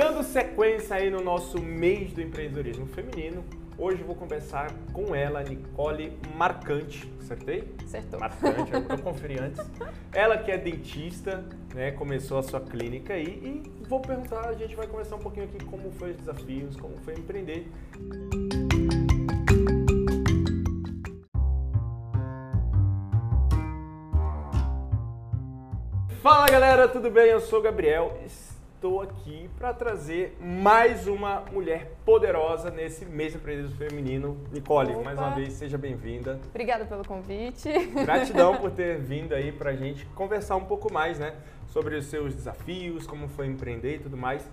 Dando sequência aí no nosso mês do empreendedorismo feminino, hoje eu vou conversar com ela, Nicole Marcante. Acertei? Acertou. Marcante, eu conferi antes. Ela que é dentista, né, começou a sua clínica aí e vou perguntar, a gente vai conversar um pouquinho aqui como foi os desafios, como foi empreender. Fala galera, tudo bem? Eu sou o Gabriel. Estou aqui para trazer mais uma mulher poderosa nesse mês empreendedorismo feminino. Nicole, Opa. mais uma vez, seja bem-vinda. Obrigada pelo convite. Gratidão por ter vindo aí pra gente conversar um pouco mais, né? Sobre os seus desafios, como foi empreender e tudo mais.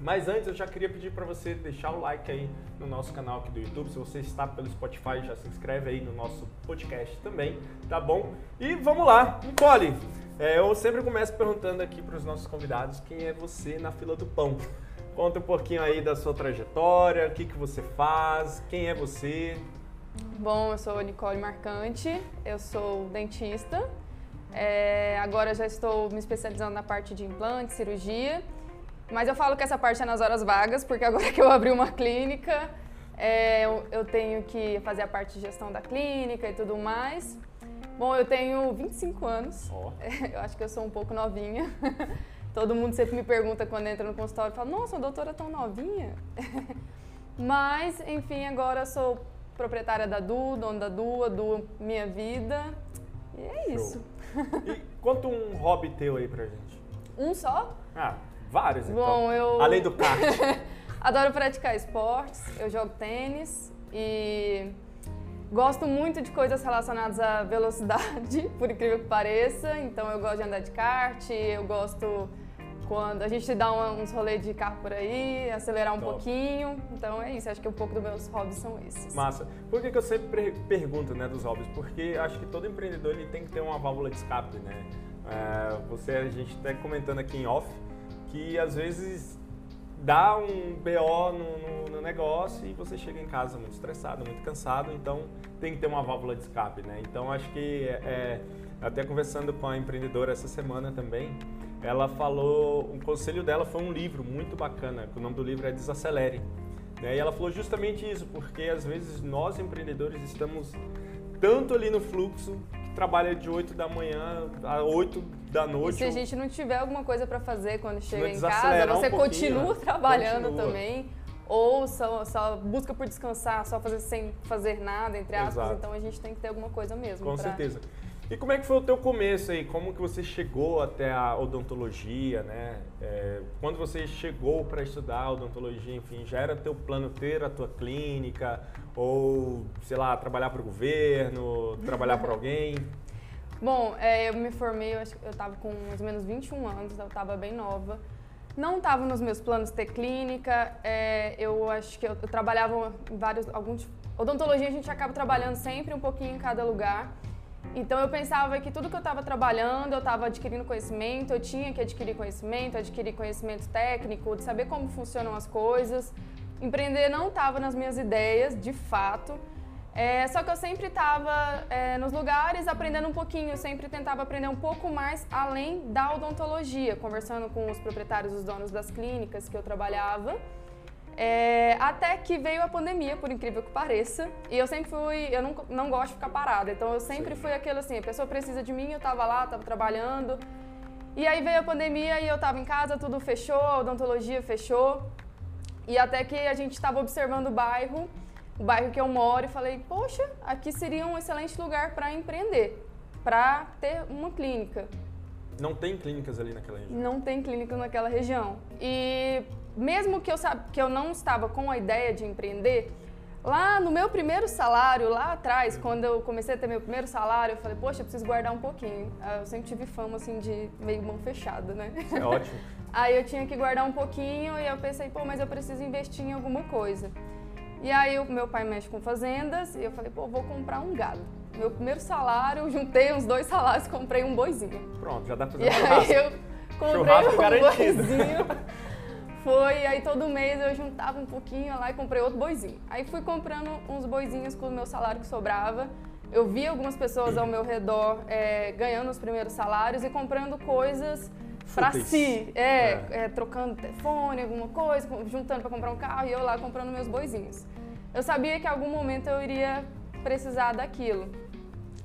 Mas antes eu já queria pedir para você deixar o like aí no nosso canal aqui do YouTube. Se você está pelo Spotify, já se inscreve aí no nosso podcast também, tá bom? E vamos lá, Nicole. é, eu sempre começo perguntando aqui para os nossos convidados quem é você na fila do pão. Conta um pouquinho aí da sua trajetória, o que, que você faz, quem é você. Bom, eu sou Nicole Marcante, eu sou dentista. É, agora já estou me especializando na parte de implante, cirurgia. Mas eu falo que essa parte é nas horas vagas, porque agora que eu abri uma clínica, é, eu, eu tenho que fazer a parte de gestão da clínica e tudo mais. Bom, eu tenho 25 anos. Ó. Eu acho que eu sou um pouco novinha. Todo mundo sempre me pergunta quando entra no consultório, fala, nossa, a doutora é tão novinha. Mas, enfim, agora eu sou proprietária da Du, dona da Du, a Du minha vida. E é Show. isso. E conta um hobby teu aí pra gente. Um só? Ah, vários então. Bom, eu- Além do kart. Adoro praticar esportes, eu jogo tênis e gosto muito de coisas relacionadas à velocidade, por incrível que pareça. Então eu gosto de andar de kart, eu gosto quando a gente dá uns rolês de carro por aí, acelerar um Top. pouquinho. Então é isso, acho que um pouco dos meus hobbies são esses. Massa. Por que, que eu sempre per- pergunto né, dos hobbies? Porque acho que todo empreendedor ele tem que ter uma válvula de escape, né? É, você, a gente está comentando aqui em off que às vezes dá um BO no, no- no negócio e você chega em casa muito estressado, muito cansado, então tem que ter uma válvula de escape, né? Então acho que é, até conversando com a empreendedora essa semana também, ela falou, um conselho dela foi um livro muito bacana, que o nome do livro é Desacelere. Né? E ela falou justamente isso, porque às vezes nós empreendedores estamos tanto ali no fluxo, trabalha de 8 da manhã a 8 da E noite. se a gente não tiver alguma coisa para fazer quando chega em casa, um você pouquinho, continua né? trabalhando Continua. também. Ou só, só busca por descansar, só fazer sem fazer nada, entre aspas. Exato. Então a gente tem que ter alguma coisa mesmo. Com pra- certeza. E como é que foi o teu começo aí? Como que você chegou até a odontologia, né? É, quando você chegou para estudar odontologia, enfim, já era teu plano ter a tua clínica ou, sei lá, trabalhar para o governo, trabalhar para alguém? Bom, é, eu me formei, eu, acho eu com mais ou menos 21 anos, eu tava bem nova. Não estava nos meus planos ter clínica, é, eu acho que eu, eu trabalhava em vários, alguns... Odontologia a gente acaba trabalhando sempre um pouquinho em cada lugar. Então eu pensava que tudo que eu estava trabalhando, eu estava adquirindo conhecimento, eu tinha que adquirir conhecimento, adquirir conhecimento técnico, de saber como funcionam as coisas. Empreender não estava nas minhas ideias, de fato. É, só que eu sempre estava nos lugares aprendendo um pouquinho, eu sempre tentava aprender um pouco mais além da odontologia, conversando com os proprietários, os donos das clínicas que eu trabalhava. É, até que veio a pandemia, por incrível que pareça. E eu sempre fui. Eu não, não gosto de ficar parada. Então eu sempre Sim. fui aquele assim: a pessoa precisa de mim, eu tava lá, tava trabalhando. E aí veio a pandemia e eu tava em casa, tudo fechou, a odontologia fechou. E até que a gente estava observando o bairro, o bairro que eu moro, e falei: poxa, aqui seria um excelente lugar para empreender, para ter uma clínica. Não tem clínicas ali naquela região. Não tem clínica naquela região. E mesmo que eu, que eu não estava com a ideia de empreender, lá no meu primeiro salário, lá atrás, quando eu comecei a ter meu primeiro salário, eu falei, poxa, eu preciso guardar um pouquinho. Ah, Eu sempre tive fama, assim, de meio mão fechada, né? É ótimo. Aí eu tinha que guardar um pouquinho e eu pensei, pô, mas eu preciso investir em alguma coisa. E aí o meu pai mexe com fazendas e eu falei, pô, vou comprar um gado. Meu primeiro salário, juntei uns dois salários e comprei um boizinho. Pronto, já dá pra E fazer aí churrasco. eu comprei Churrasco um garantido. boizinho. Foi, aí todo mês eu juntava um pouquinho lá e comprei outro boizinho. Aí fui comprando uns boizinhos com o meu salário que sobrava. Eu vi algumas pessoas ao meu redor é, ganhando os primeiros salários e comprando coisas para si. É, é. é, trocando telefone, alguma coisa, juntando para comprar um carro e eu lá comprando meus boizinhos. Eu sabia que em algum momento eu iria precisar daquilo.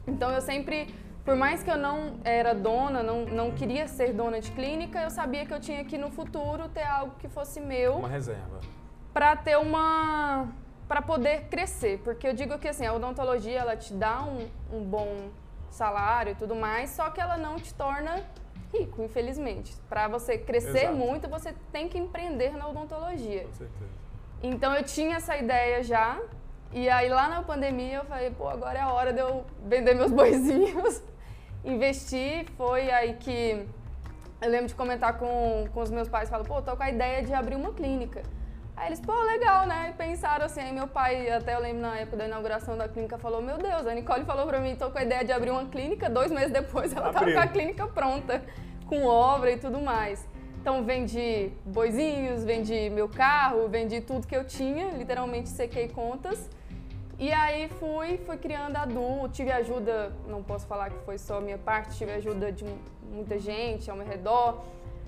Então eu sempre, por mais que eu não era dona, não, não queria ser dona de clínica, eu sabia que eu tinha que no futuro ter algo que fosse meu. Uma reserva. Para ter uma. para poder crescer. Porque eu digo que assim, a odontologia ela te dá um, um bom salário e tudo mais, só que ela não te torna rico, infelizmente. Para você crescer Exato. muito, você tem que empreender na odontologia. Com certeza. Então eu tinha essa ideia já, e aí lá na pandemia eu falei, pô, agora é a hora de eu vender meus boizinhos, investir. Foi aí que eu lembro de comentar com, com os meus pais, falo, pô, tô com a ideia de abrir uma clínica. Aí eles, pô, legal, né? E pensaram assim, aí meu pai, até eu lembro na época da inauguração da clínica, falou, meu Deus, a Nicole falou pra mim, tô com a ideia de abrir uma clínica, dois meses depois ela Abriu. tava com a clínica pronta, com obra e tudo mais. Então vendi boizinhos, vendi meu carro, vendi tudo que eu tinha, literalmente sequei contas. E aí fui, fui criando a Du, tive ajuda, não posso falar que foi só minha parte, tive ajuda de muita gente ao meu redor.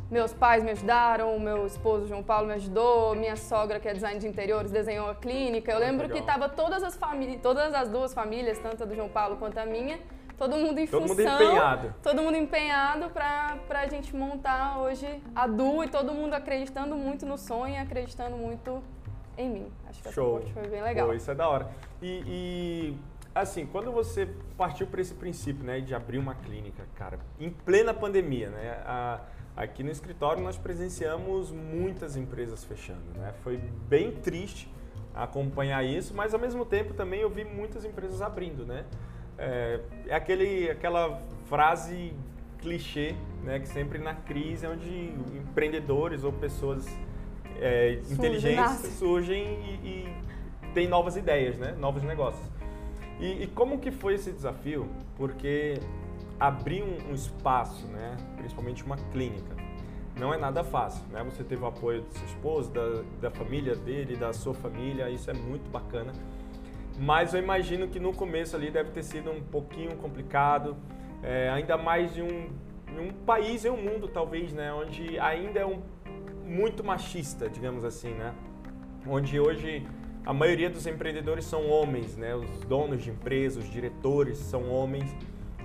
Meus pais me ajudaram, meu esposo João Paulo me ajudou, minha sogra, que é design de interiores, desenhou a clínica. Eu lembro Legal. que tava todas as famílias, todas as duas famílias, tanto a do João Paulo quanto a minha, todo mundo em todo função. Todo mundo empenhado. Todo mundo empenhado pra, pra gente montar hoje a Du e todo mundo acreditando muito no sonho e acreditando muito em mim. Acho que Show. essa foi bem legal. Pô, isso é da hora. E, e assim, quando você partiu para esse princípio, né, de abrir uma clínica, cara, em plena pandemia, né, a, Aqui no escritório nós presenciamos muitas empresas fechando, né? Foi bem triste acompanhar isso, mas ao mesmo tempo também eu vi muitas empresas abrindo, né? É, é aquele, aquela frase clichê, né? Que sempre na crise é onde empreendedores ou pessoas é, inteligentes surgem e, e têm novas ideias, né? Novos negócios. E, e como que foi esse desafio? Porque abrir um, um, espaço, né, principalmente uma clínica, não é nada fácil, né? Você teve o apoio do seu esposo, da, da família dele, da sua família, isso é muito bacana. Mas eu imagino que no começo ali deve ter sido um pouquinho complicado, é, ainda mais de um, um país e um mundo talvez, né, onde ainda é um, muito machista, digamos assim, né? Onde hoje a maioria dos empreendedores são homens, né? Os donos de empresas, os diretores são homens.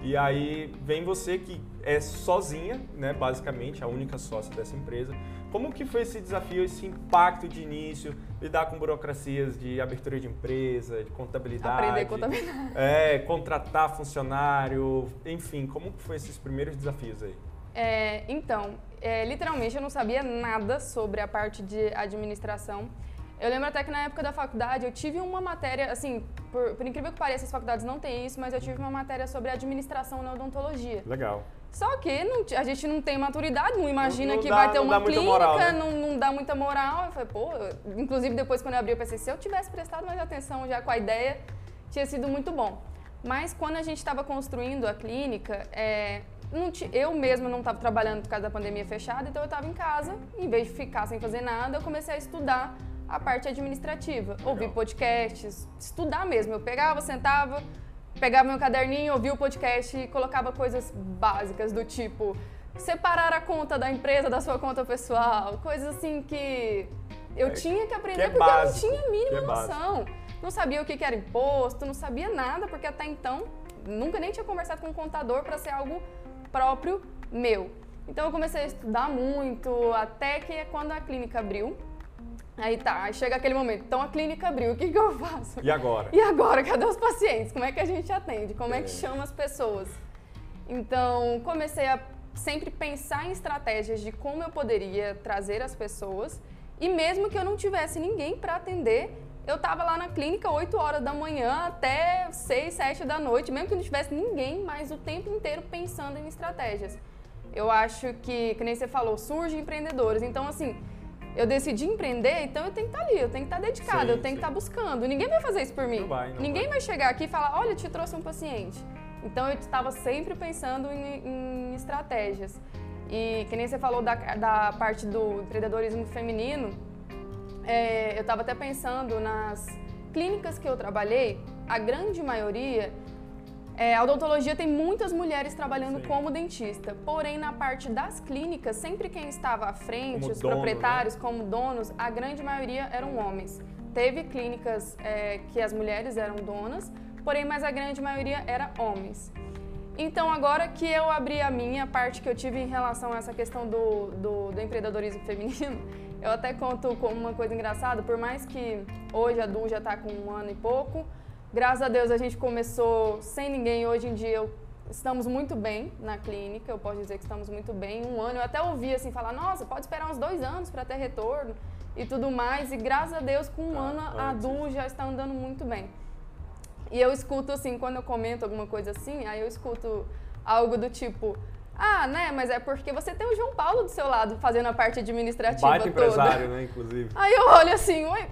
E aí vem você que é sozinha, né, basicamente, a única sócia dessa empresa. Como que foi esse desafio, esse impacto de início, lidar com burocracias de abertura de empresa, de contabilidade? Aprender contabilidade. É, contratar funcionário, enfim, como que foi esses primeiros desafios aí? É, então, é, literalmente eu não sabia nada sobre a parte de administração. Eu lembro até que na época da faculdade eu tive uma matéria, assim, por, por, incrível que pareça, as faculdades não têm isso, mas eu tive uma matéria sobre administração na odontologia. Legal. Só que não, a gente não tem maturidade, não imagina não, não que dá, vai ter uma clínica, moral, né? não, dá muita moral. Eu falei, pô, inclusive depois quando eu abri o PCC, se eu tivesse prestado mais atenção já com a ideia, tinha sido muito bom. Mas quando a gente estava construindo a clínica, é, eu mesma não estava trabalhando por causa da pandemia fechada, então eu estava em casa, em vez de ficar sem fazer nada, eu comecei a estudar a parte administrativa. Legal. Ouvir podcasts, estudar mesmo. Eu pegava, sentava, pegava meu caderninho, ouvia o podcast e colocava coisas básicas do tipo separar a conta da empresa da sua conta pessoal, coisas assim que eu é, tinha que aprender que é porque básico, eu não tinha a mínima é noção. Não sabia o que era imposto, não sabia nada, porque até então nunca nem tinha conversado com um contador para ser algo próprio meu. Então eu comecei a estudar muito, até que quando a clínica abriu, Aí tá, aí chega aquele momento. Então a clínica abriu, o que, que eu faço? E agora? E agora? Cadê os pacientes? Como é que a gente atende? Como é, é que chama as pessoas? Então comecei a sempre pensar em estratégias de como eu poderia trazer as pessoas. E mesmo que eu não tivesse ninguém para atender, eu estava lá na clínica 8 horas da manhã até 6, 7 da noite, mesmo que não tivesse ninguém, mas o tempo inteiro pensando em estratégias. Eu acho que, que nem você falou, surgem empreendedores. Então, assim, eu decidi empreender, então eu tenho que estar ali, eu tenho que estar dedicada, sim, eu tenho sim. que estar buscando. Ninguém vai fazer isso por mim. Não vai, não Ninguém vai. vai chegar aqui e falar, olha, eu te trouxe um paciente. Então eu estava sempre pensando em, em, estratégias. E que nem você falou da, da parte do empreendedorismo feminino, é, eu estava até pensando nas clínicas que eu trabalhei, a grande maioria É, a odontologia tem muitas mulheres trabalhando Sim. como dentista, porém na parte das clínicas, sempre quem estava à frente, como os dono, proprietários, né? como donos, a grande maioria eram homens. Teve clínicas é, que as mulheres eram donas, porém, mas a grande maioria era homens. Então, agora que eu abri a minha parte que eu tive em relação a essa questão do, do, do empreendedorismo feminino, eu até conto como uma coisa engraçada, por mais que hoje a Du já está com um ano e pouco, graças a Deus a gente começou sem ninguém, hoje em dia eu, estamos muito bem na clínica, eu posso dizer que estamos muito bem. Um ano eu até ouvi assim falar, nossa, pode esperar uns dois anos para ter retorno e tudo mais, e graças a Deus com um ah, ano a Du já está andando muito bem. E eu escuto assim, quando eu comento alguma coisa assim, aí eu escuto algo do tipo, ah, né, mas é porque você tem o João Paulo do seu lado fazendo a parte administrativa Baita toda. empresário, né, inclusive. Aí eu olho assim, ah,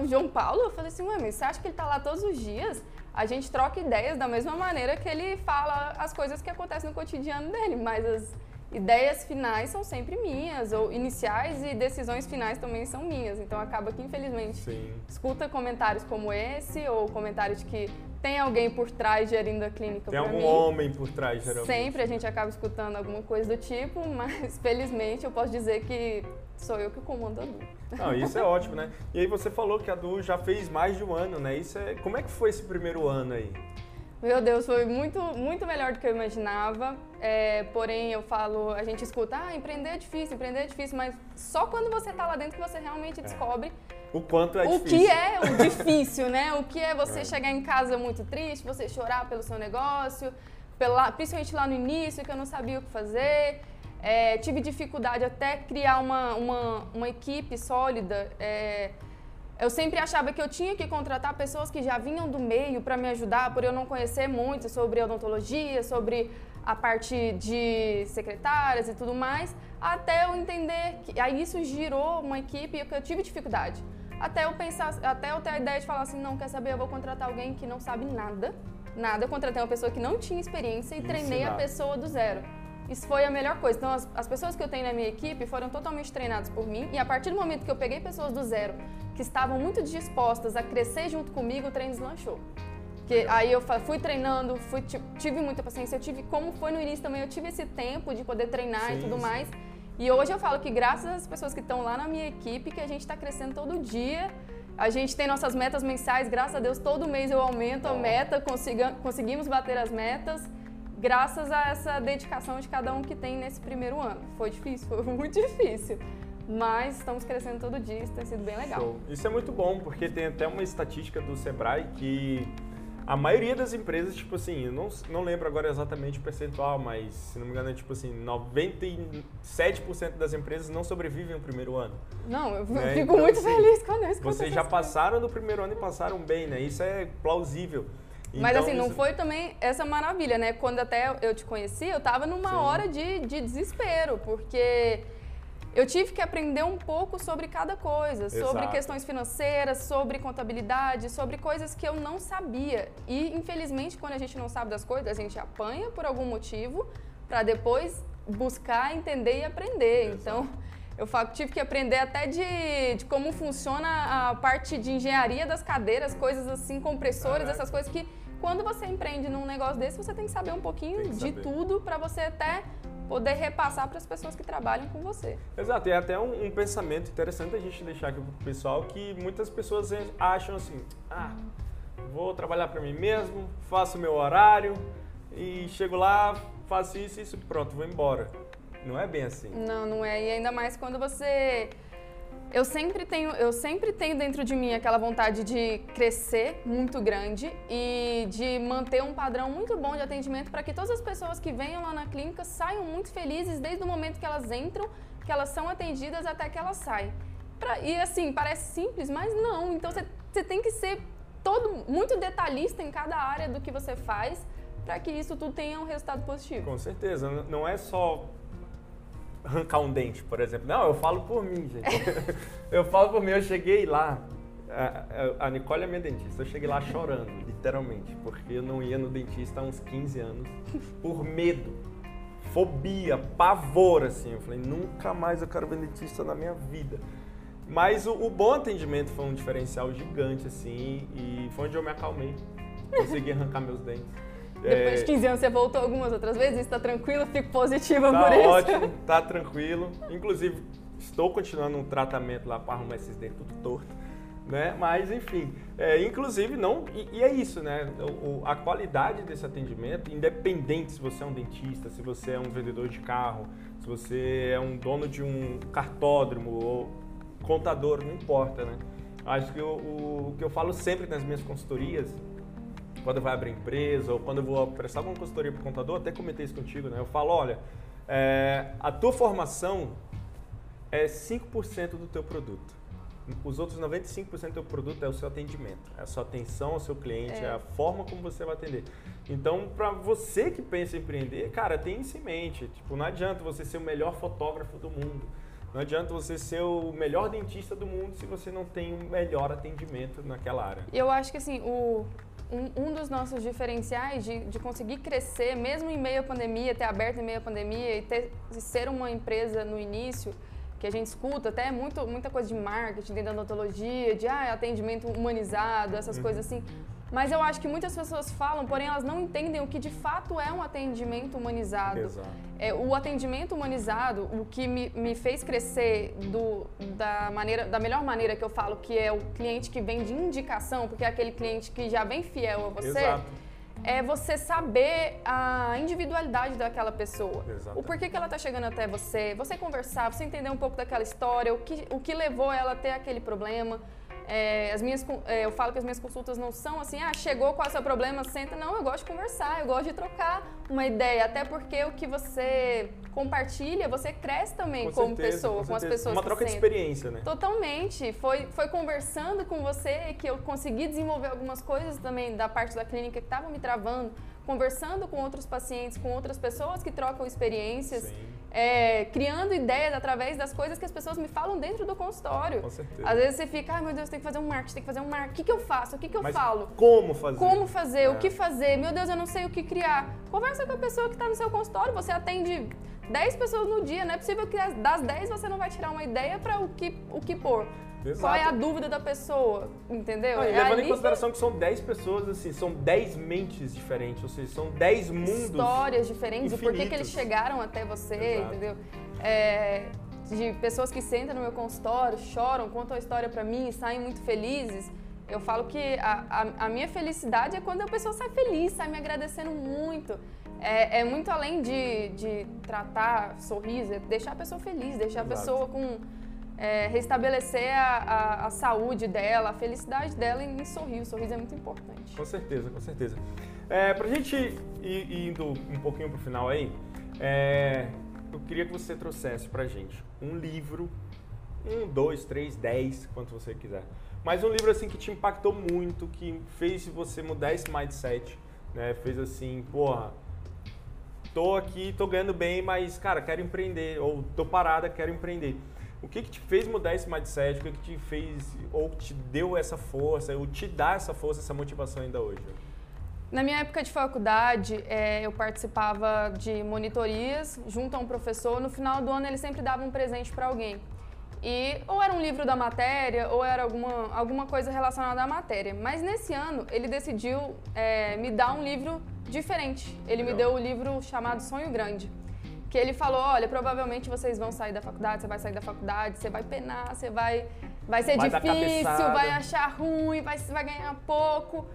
o João Paulo? Eu falei assim, mas você acha que ele tá lá todos os dias? A gente troca ideias da mesma maneira que ele fala as coisas que acontecem no cotidiano dele, mas as ideias finais são sempre minhas, ou iniciais e decisões finais também são minhas. Então acaba que, infelizmente, Sim. escuta comentários como esse, ou comentários de que tem alguém por trás gerindo a clínica Tem algum mim. homem por trás, geralmente. Sempre a gente acaba escutando alguma coisa do tipo, mas felizmente eu posso dizer que sou eu que comando a Du. Não, isso é ótimo, né? E aí você falou que a Du já fez mais de um ano, né? Isso é... Como é que foi esse primeiro ano aí? Meu Deus, foi muito, muito melhor do que eu imaginava. É, porém, eu falo, a gente escuta, ah, empreender é difícil, empreender é difícil, mas só quando você está lá dentro que você realmente é. descobre o quanto é o difícil. que é o difícil, né? O que é você é. chegar em casa muito triste, você chorar pelo seu negócio, pela, principalmente lá no início, que eu não sabia o que fazer. É, tive dificuldade até criar uma, uma, uma equipe sólida. É, eu sempre achava que eu tinha que contratar pessoas que já vinham do meio para me ajudar, por eu não conhecer muito sobre odontologia, sobre a parte de secretárias e tudo mais, até eu entender que aí isso girou uma equipe que eu tive dificuldade. Até eu pensar, até eu ter a ideia de falar assim, não quer saber, eu vou contratar alguém que não sabe nada, nada. Eu contratei uma pessoa que não tinha experiência e Ensinar. treinei a pessoa do zero. Isso foi a melhor coisa. Então, as, as, pessoas que eu tenho na minha equipe foram totalmente treinadas por mim. E a partir do momento que eu peguei pessoas do zero, que estavam muito dispostas a crescer junto comigo, o treino deslanchou. Que aí eu fui treinando, fui, tive muita paciência. Eu tive, como foi no início também, eu tive esse tempo de poder treinar sim, e tudo sim. mais. E hoje eu falo que graças às pessoas que estão lá na minha equipe, que a gente está crescendo todo dia. A gente tem nossas metas mensais, graças a Deus, todo mês eu aumento a meta, consiga, conseguimos bater as metas graças a essa dedicação de cada um que tem nesse primeiro ano. Foi difícil, foi muito difícil. Mas estamos crescendo todo dia, isso tem sido bem legal. Show. Isso é muito bom, porque tem até uma estatística do Sebrae que a maioria das empresas, tipo assim, eu não, não lembro agora exatamente o percentual, mas se não me engano é tipo assim, 97% das empresas não sobrevivem o primeiro ano. Não, eu né? fico então, muito assim, feliz quando isso Vocês já passaram do primeiro ano e passaram bem, né? Isso é plausível. Mas então, assim, não isso... foi também essa maravilha, né? Quando até eu te conheci, eu tava numa Sim. hora de, de desespero, porque eu tive que aprender um pouco sobre cada coisa, Exato. sobre questões financeiras, sobre contabilidade, sobre coisas que eu não sabia. E infelizmente, quando a gente não sabe das coisas, a gente apanha por algum motivo para depois buscar entender e aprender. Exato. Então, eu tive que aprender até de, de, como funciona a parte de engenharia das cadeiras, coisas assim, compressores, essas coisas que quando você empreende num negócio desse, você tem que saber um pouquinho de tudo para você até poder repassar para as pessoas que trabalham com você. Exato, e é até um, um, pensamento interessante a gente deixar aqui para o pessoal que muitas pessoas acham assim, ah, vou trabalhar para mim mesmo, faço meu horário e chego lá, faço isso, isso, pronto, vou embora. Não é bem assim. Não, não é. E ainda mais quando você eu sempre tenho, eu sempre tenho dentro de mim aquela vontade de crescer muito grande e de manter um padrão muito bom de atendimento para que todas as pessoas que venham lá na clínica saiam muito felizes desde o momento que elas entram, que elas são atendidas até que elas saem. Pra, e assim, parece simples, mas não. Então você tem que ser todo muito detalhista em cada área do que você faz para que isso tudo tenha um resultado positivo. Com certeza. Não é só arrancar um dente, por exemplo. Não, eu falo por mim, gente. eu falo por mim, eu cheguei lá. A, a, Nicole é minha dentista. Eu cheguei lá chorando, literalmente, porque eu não ia no dentista há uns 15 anos por medo, fobia, pavor, assim. Eu falei, nunca mais eu quero ver dentista na minha vida. Mas o, o bom atendimento foi um diferencial gigante, assim, e foi onde eu me acalmei. Consegui arrancar meus dentes. Depois de 15 anos você voltou algumas outras vezes, está tranquilo, fico positiva tá por isso. ótimo, tá tranquilo. Inclusive, estou continuando um tratamento lá para arrumar esses dentes tudo torto. Né? Mas enfim, é, inclusive não e, e, é isso, né? O, a qualidade desse atendimento, independente se você é um dentista, se você é um vendedor de carro, se você é um dono de um cartódromo ou contador, não importa, né? Acho que o, o, o que eu falo sempre nas minhas consultorias quando vou abrir empresa ou quando eu vou prestar alguma consultoria para o contador, até comentei isso contigo, né? Eu falo, olha, é, a tua formação é 5% do teu produto. Os outros 95% do teu produto é o seu atendimento, é a sua atenção ao seu cliente, é, é a forma como você vai atender. Então, para você que pensa em empreender, cara, tem isso em mente. Tipo, não adianta você ser o melhor fotógrafo do mundo. Não adianta você ser o melhor dentista do mundo se você não tem o melhor atendimento naquela área. Eu acho que assim, o, um, um dos nossos diferenciais de, de conseguir crescer, mesmo em meio à pandemia, ter aberto em meio à pandemia e ter, ser uma empresa no início, que a gente escuta até muito, muita coisa de marketing, de odontologia, de ah, atendimento humanizado, essas uhum. coisas assim. Mas eu acho que muitas pessoas falam, porém elas não entendem o que de fato é um atendimento humanizado. Exato. É, o atendimento humanizado, o que me, me fez crescer do, da, maneira, da melhor maneira que eu falo, que é o cliente que vem de indicação, porque é aquele cliente que já vem fiel a você. Exato. É você saber a individualidade daquela pessoa. Exatamente. O porquê que ela está chegando até você, você conversar, você entender um pouco daquela história, o que, o que levou ela a ter aquele problema. É, as minhas, é, eu falo que as minhas consultas não são assim, ah, chegou, qual é o seu problema, senta. Não, eu gosto de conversar, eu gosto de trocar uma ideia, até porque o que você compartilha, você cresce também com como certeza, pessoa, com, com, as pessoas Uma troca de experiência, né? Totalmente. Foi, foi conversando com você que eu consegui desenvolver algumas coisas também da parte da clínica que estavam me travando, conversando com outros pacientes, com outras pessoas que trocam experiências. Sim é, criando ideias através das coisas que as pessoas me falam dentro do consultório. Com certeza. Às vezes você fica, ai meu Deus, tem que fazer um marketing, tem que fazer um marketing. O que, que eu faço? O que, que eu Mas falo? Como fazer? Como fazer? É. O que fazer? Meu Deus, eu não sei o que criar. Conversa com a pessoa que está no seu consultório. Você atende 10 pessoas no dia. Não é possível que das 10 você não vai tirar uma ideia para o que, o que pôr. Exato. Qual é a dúvida da pessoa, entendeu? Ah, é levando em consideração que... são 10 pessoas, assim, são 10 mentes diferentes, ou seja, são 10 mundos Histórias diferentes, infinitos. e por que, eles chegaram até você, Exato. entendeu? É, de pessoas que sentam no meu consultório, choram, contam a história para mim saem muito felizes. Eu falo que a, a, a, minha felicidade é quando a pessoa sai feliz, sai me agradecendo muito. É, é muito além de, de tratar sorriso, é deixar a pessoa feliz, deixar Exato. a pessoa com é, restabelecer a, a, a, saúde dela, a felicidade dela em, sorrir. O sorriso é muito importante. Com certeza, com certeza. É, pra gente ir indo um pouquinho pro final aí, é, eu queria que você trouxesse pra gente um livro, um, dois, três, dez, quanto você quiser. Mas um livro assim que te impactou muito, que fez você mudar esse mindset, né? Fez assim, porra, tô aqui, tô ganhando bem, mas cara, quero empreender, ou tô parada, quero empreender. O que, que te fez mudar esse mindset? O que, que te fez, ou te deu essa força, ou te dá essa força, essa motivação ainda hoje? Na minha época de faculdade, é, eu participava de monitorias junto a um professor. No final do ano, ele sempre dava um presente para alguém. E ou era um livro da matéria, ou era alguma, alguma coisa relacionada à matéria. Mas nesse ano, ele decidiu é, me dar um livro diferente. Ele me deu o um livro chamado Sonho Grande que ele falou, olha, provavelmente vocês vão sair da faculdade, você vai sair da faculdade, você vai penar, você vai, vai ser vai difícil, vai achar ruim, vai, vai ganhar pouco,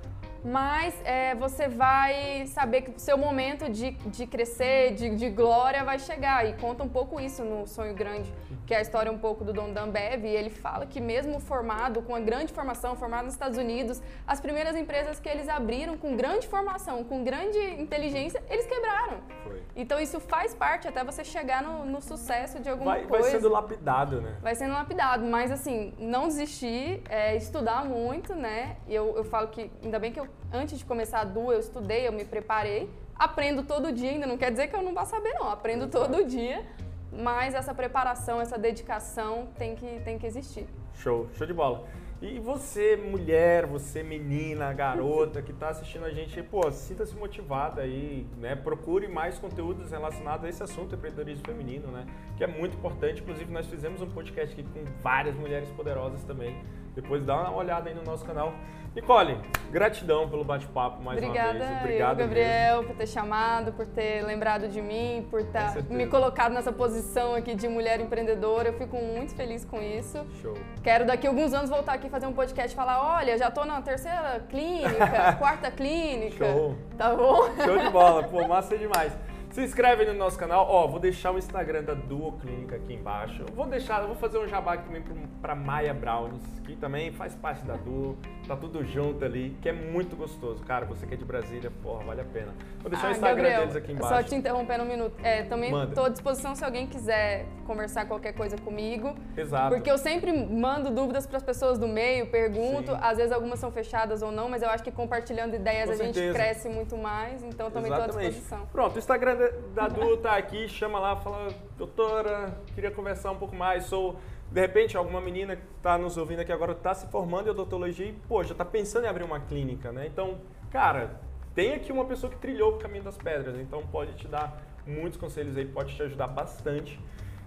mas é, você vai saber que o seu momento de, de crescer, de, de glória vai chegar. E conta um pouco isso no Sonho Grande, que é a história um pouco do Don Bev. E ele fala que mesmo formado, com uma grande formação, formado nos Estados Unidos, as primeiras empresas que eles abriram com grande formação, com grande inteligência, eles quebraram. Foi. Então isso faz parte até você chegar no, no sucesso de alguma vai, coisa. Vai sendo lapidado, né? Vai sendo lapidado, mas assim, não desistir, é, estudar muito, né? Eu, eu falo que, ainda bem que eu antes de começar a DU, eu estudei, eu me preparei. Aprendo todo dia, ainda não quer dizer que eu não vá saber, não. Aprendo todo dia. Mas essa preparação, essa dedicação tem que, tem que existir. Show, show de bola. E você, mulher, você menina, garota que está assistindo a gente, pô, sinta-se motivada aí, né? Procure mais conteúdos relacionados a esse assunto, empreendedorismo feminino, né? Que é muito importante. Inclusive, nós fizemos um podcast aqui com várias mulheres poderosas também. Depois dá uma olhada aí no nosso canal. Nicole, gratidão pelo bate-papo mais Obrigada, uma vez. Obrigado, Gabriel, mesmo. por ter chamado, por ter lembrado de mim, por ter me colocado nessa posição aqui de mulher empreendedora. Eu fico muito feliz com isso. Show. Quero daqui a alguns anos voltar aqui fazer um podcast e falar: olha, já tô na terceira clínica, quarta clínica. Show. Tá bom? Show de bola, pô, massa demais. Se inscreve no nosso canal. Ó, vou deixar o Instagram da Duo Clínica aqui embaixo. Vou deixar, vou fazer um jabá aqui também para Maia Brownies, que também faz parte da Duo. Tá tudo junto ali, que é muito gostoso. Cara, você que é de Brasília, porra, vale a pena. Vou deixar ah, o Instagram Gabriel, deles aqui embaixo. Só te interrompendo um minuto. É, também estou à disposição se alguém quiser conversar qualquer coisa comigo. Exato. Porque eu sempre mando dúvidas para as pessoas do meio, pergunto. Sim. Às vezes algumas são fechadas ou não, mas eu acho que compartilhando ideias Com a certeza. gente cresce muito mais. Então também estou à disposição. Pronto, o Instagram da tá tá aqui, chama lá, fala, doutora, queria conversar um pouco mais, sou de repente, alguma menina que está nos ouvindo aqui agora está se formando em odontologia e, pô, já está pensando em abrir uma clínica, né? Então, cara, tem aqui uma pessoa que trilhou o caminho das pedras, então pode te dar muitos conselhos aí, pode te ajudar bastante.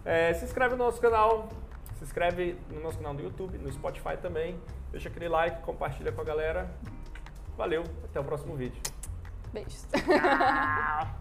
É, se inscreve no nosso canal, se inscreve no nosso canal do YouTube, no Spotify também, deixa aquele like, compartilha com a galera. Valeu, até o próximo vídeo. Beijos.